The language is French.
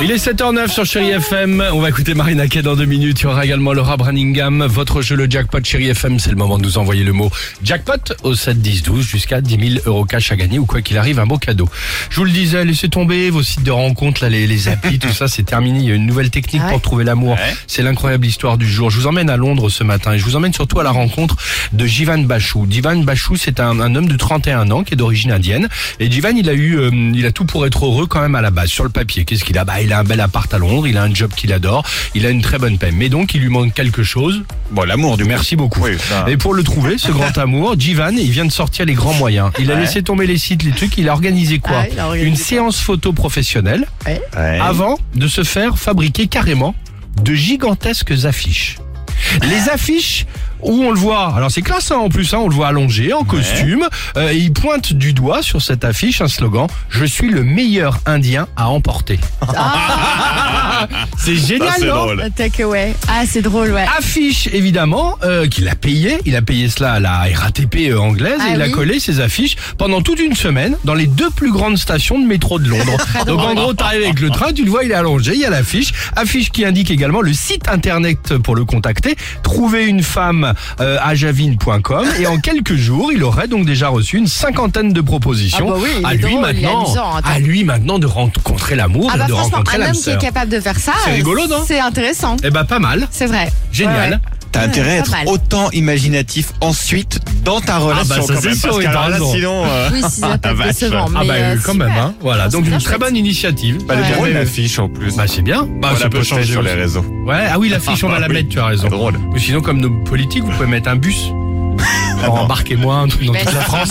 Il est 7h09 sur Chéri FM. On va écouter Marina Kaye dans deux minutes. Il y aura également Laura Branningham. Votre jeu, le jackpot Chéri FM. C'est le moment de nous envoyer le mot jackpot au 7 10 12 jusqu'à 10 000 euros cash à gagner ou quoi qu'il arrive, un beau cadeau. Je vous le disais, laissez tomber vos sites de rencontres, là, les, les applis, tout ça, c'est terminé. Il y a une nouvelle technique pour trouver l'amour. C'est l'incroyable histoire du jour. Je vous emmène à Londres ce matin et je vous emmène surtout à la rencontre de Jivan Bachou. Jivan Bachou, c'est un, un homme de 31 ans qui est d'origine indienne. Et Jivan, il a eu, euh, il a tout pour être heureux quand même à la base. Sur le papier, qu'est-ce qu'il a? Bah, il a un bel appart à Londres, il a un job qu'il adore, il a une très bonne paie. Mais donc, il lui manque quelque chose. Bon, l'amour du Merci beaucoup. Oui, ça. Et pour le trouver, ce grand amour, Jivan, il vient de sortir les grands moyens. Il a Ouais. laissé tomber les sites, les trucs. Il a organisé quoi Ah, il a organisé Une quoi séance photo professionnelle Ouais. avant de se faire fabriquer carrément de gigantesques affiches. Les affiches où on le voit, alors c'est classe hein, en plus, hein, on le voit allongé, en costume, euh, et il pointe du doigt sur cette affiche un slogan « Je suis le meilleur Indien à emporter C'est génial, Ça, c'est non drôle. Takeaway. Ah, c'est drôle, ouais. affiche évidemment euh, qu'il a payé. Il a payé cela à la RATP euh, anglaise Ah et il a collé ses affiches pendant toute une semaine dans les deux plus grandes stations de métro de Londres. Donc en gros, t'arrives avec le train, tu le vois, il est allongé, il y a l'affiche, affiche qui indique également le site internet pour le contacter. Trouver une femme euh, à javine.com et en quelques jours, il aurait donc déjà reçu une cinquantaine de propositions. Ah bah oui, il à est lui drôle, il est maintenant, amusant, attends. à lui maintenant de rencontrer l'amour Ah et bah de franchement, rencontrer un homme qui est capable de faire ça, C'est euh, rigolo, non C'est intéressant. Eh ben pas mal. C'est vrai. Génial. Ouais, ouais. T'as intérêt à être mal. autant imaginatif ensuite dans ta relation bah, ça, quand c'est même. sûr, parce là, sinon, euh, Oui, si ça. Ah mais, bah euh, quand même, hein. Voilà, Ah, donc une très bonne initiative. Est Ouais. drôle l'affiche en plus. Bah c'est bien. Bah, On ça la peut changer sur les réseaux. Ouais, ah oui, l'affiche, on va la Oui. mettre, tu as raison. C'est drôle. Ou sinon, comme nos politiques, vous pouvez mettre un bus. Alors, embarquez-moi un truc dans toute la France.